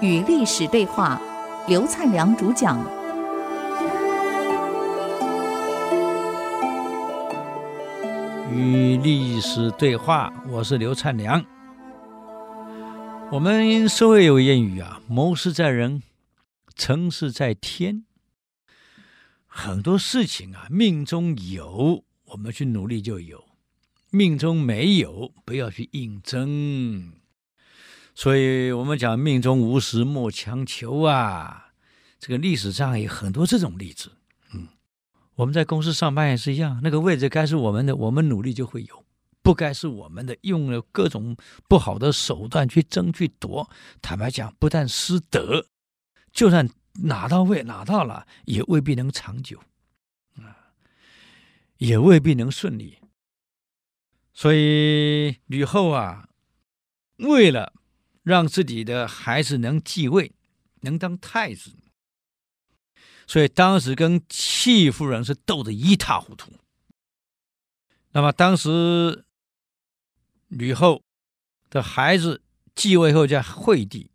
与历史对话，刘灿良主讲。与历史对话，我是刘灿良。我们社会有谚语啊，“谋事在人，成事在天”。很多事情啊，命中有，我们去努力就有；命中没有，不要去应征。所以我们讲“命中无时莫强求”啊。这个历史上有很多这种例子。嗯，我们在公司上班也是一样，那个位置该是我们的，我们努力就会有；不该是我们的，用了各种不好的手段去争去夺，坦白讲，不但失德，就算。拿到位，拿到了，也未必能长久，啊，也未必能顺利。所以吕后啊，为了让自己的孩子能继位，能当太子，所以当时跟戚夫人是斗得一塌糊涂。那么当时吕后的孩子继位后叫惠帝。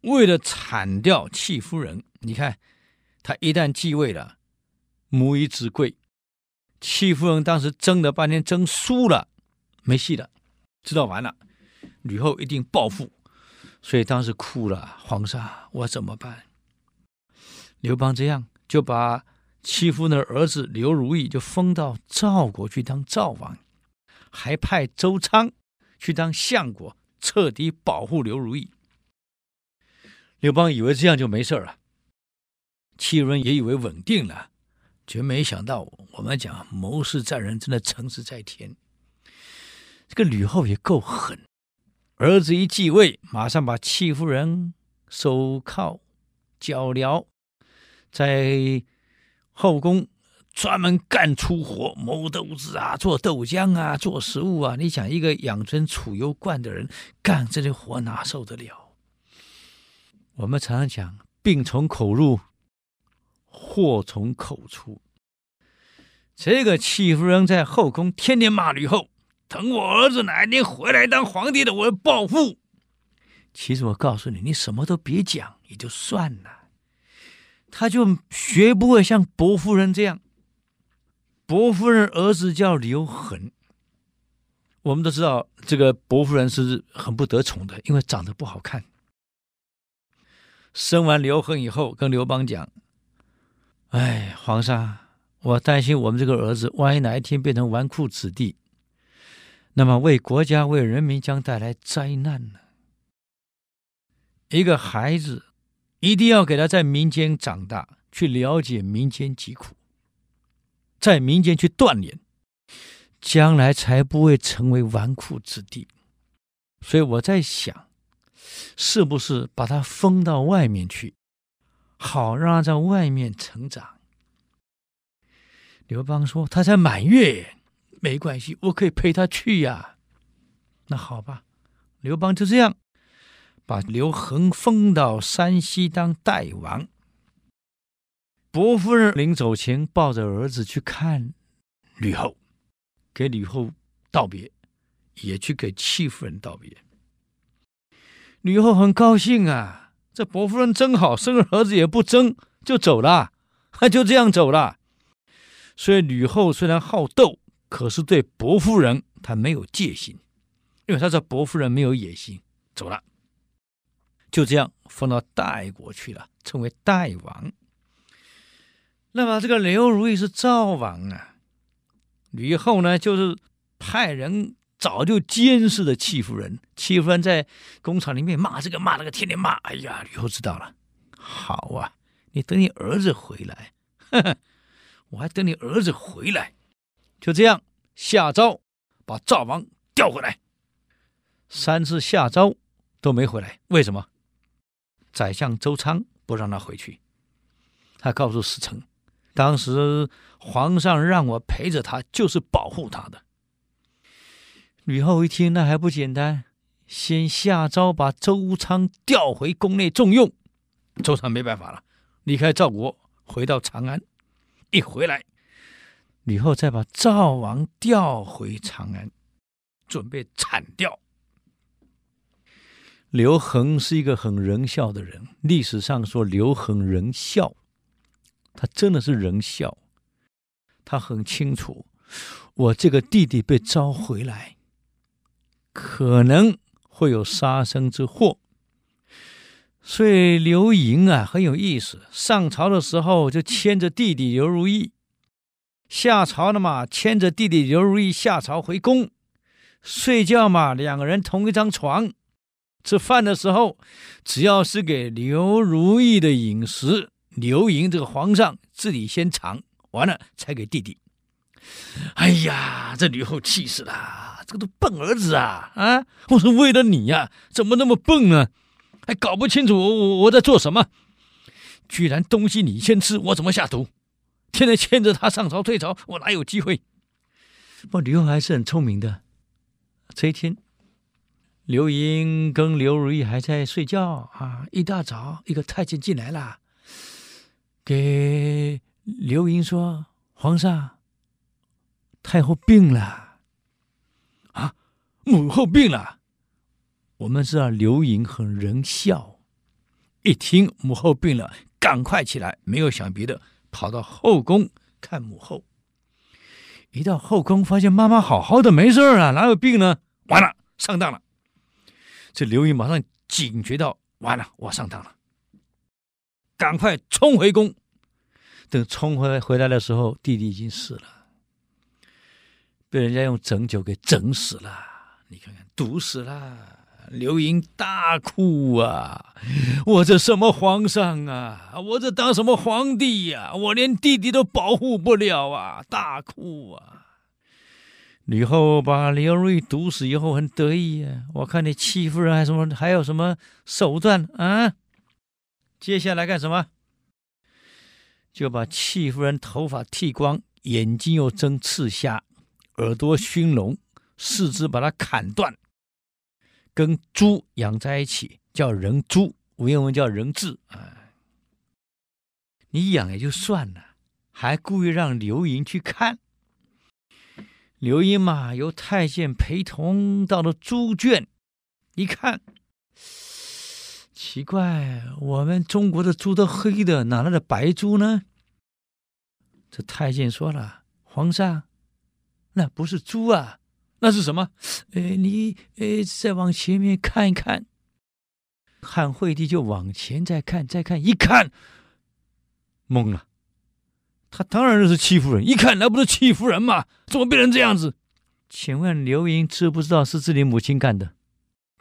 为了铲掉戚夫人，你看，他一旦继位了，母以子贵。戚夫人当时争了半天，争输了，没戏了，知道完了，吕后一定报复，所以当时哭了。皇上，我怎么办？刘邦这样就把戚夫人的儿子刘如意就封到赵国去当赵王，还派周昌去当相国，彻底保护刘如意。刘邦以为这样就没事了，戚夫人也以为稳定了，却没想到我们讲谋事在人，真的成事在天。这个吕后也够狠，儿子一继位，马上把戚夫人手铐脚镣，在后宫专门干粗活，磨豆子啊，做豆浆啊，做食物啊。你想，一个养尊处优惯的人干这些活，哪受得了？我们常常讲，病从口入，祸从口出。这个戚夫人在后宫天天骂吕后，等我儿子哪天回来当皇帝的，我要报复。其实我告诉你，你什么都别讲，也就算了。他就学不会像薄夫人这样。薄夫人儿子叫刘恒，我们都知道，这个薄夫人是很不得宠的，因为长得不好看。生完刘恒以后，跟刘邦讲：“哎，皇上，我担心我们这个儿子，万一哪一天变成纨绔子弟，那么为国家、为人民将带来灾难呢。一个孩子，一定要给他在民间长大，去了解民间疾苦，在民间去锻炼，将来才不会成为纨绔子弟。所以我在想。”是不是把他封到外面去，好让他在外面成长？刘邦说：“他才满月，没关系，我可以陪他去呀。”那好吧，刘邦就这样把刘恒封到山西当代王。薄夫人临走前抱着儿子去看吕后，给吕后道别，也去给戚夫人道别。吕后很高兴啊，这薄夫人真好，生个儿子也不争就走了，他 就这样走了。所以吕后虽然好斗，可是对薄夫人她没有戒心，因为她知道薄夫人没有野心，走了。就这样封到代国去了，成为代王。那么这个刘如意是赵王啊，吕后呢就是派人。早就监视着戚夫人，戚夫人在工厂里面骂这个骂那个，天天骂。哎呀，吕后知道了，好啊，你等你儿子回来，呵呵，我还等你儿子回来。就这样下诏把赵王调回来，三次下诏都没回来，为什么？宰相周昌不让他回去，他告诉使臣，当时皇上让我陪着他，就是保护他的。吕后一听，那还不简单，先下诏把周昌调回宫内重用。周昌没办法了，离开赵国，回到长安。一回来，吕后再把赵王调回长安，准备铲掉刘恒是一个很仁孝的人，历史上说刘恒仁孝，他真的是仁孝。他很清楚，我这个弟弟被召回来，可能会有杀身之祸。所以刘盈啊很有意思，上朝的时候就牵着弟弟刘如意，下朝了嘛，牵着弟弟刘如意下朝回宫，睡觉嘛，两个人同一张床。吃饭的时候，只要是给刘如意的饮食，刘盈这个皇上自己先尝完了才给弟弟。哎呀，这吕后气死了，这个都笨儿子啊啊！我是为了你呀，怎么那么笨呢？还搞不清楚我我我在做什么？居然东西你先吃，我怎么下毒？天天牵着他上朝退朝，我哪有机会？不，吕后还是很聪明的。这一天。刘盈跟刘如意还在睡觉啊！一大早，一个太监进来了，给刘盈说：“皇上，太后病了。”母后病了。我们知道刘盈很仁孝，一听母后病了，赶快起来，没有想别的，跑到后宫看母后。一到后宫，发现妈妈好好的，没事啊，哪有病呢？完了，上当了。这刘盈马上警觉到，完了，我上当了，赶快冲回宫。等冲回回来的时候，弟弟已经死了，被人家用整酒给整死了。你看看，毒死了。刘盈大哭啊！我这什么皇上啊？我这当什么皇帝呀？我连弟弟都保护不了啊！大哭啊！吕后把刘瑞毒死以后很得意呀，我看你戚夫人还什么还有什么手段啊？接下来干什么？就把戚夫人头发剃光，眼睛又针刺瞎，耳朵熏聋，四肢把它砍断，跟猪养在一起，叫人猪，文言文叫人彘啊。你养也就算了，还故意让刘盈去看。刘盈嘛，由太监陪同到了猪圈，一看，奇怪，我们中国的猪都黑的，哪来的白猪呢？这太监说了：“皇上，那不是猪啊，那是什么？呃，你呃，再往前面看一看。”汉惠帝就往前再看，再看，一看，懵了。他当然认识戚夫人，一看那不是戚夫人吗？怎么变成这样子？请问刘盈知不知道是自己母亲干的？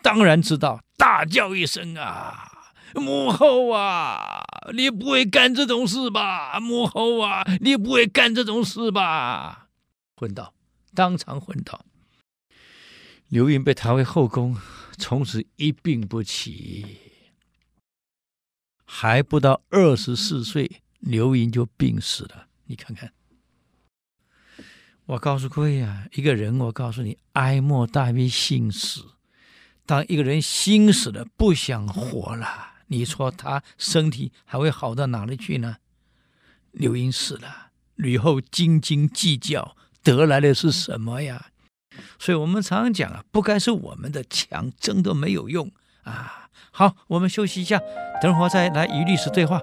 当然知道，大叫一声啊，母后啊，你不会干这种事吧？母后啊，你不会干这种事吧？昏倒，当场昏倒。刘盈被抬回后宫，从此一病不起，还不到二十四岁。刘盈就病死了，你看看。我告诉各位啊，一个人，我告诉你，哀莫大于心死。当一个人心死了，不想活了，你说他身体还会好到哪里去呢？刘盈死了，吕后斤斤计较，得来的是什么呀？所以我们常讲啊，不该是我们的强，争都没有用啊。好，我们休息一下，等会儿再来与律师对话。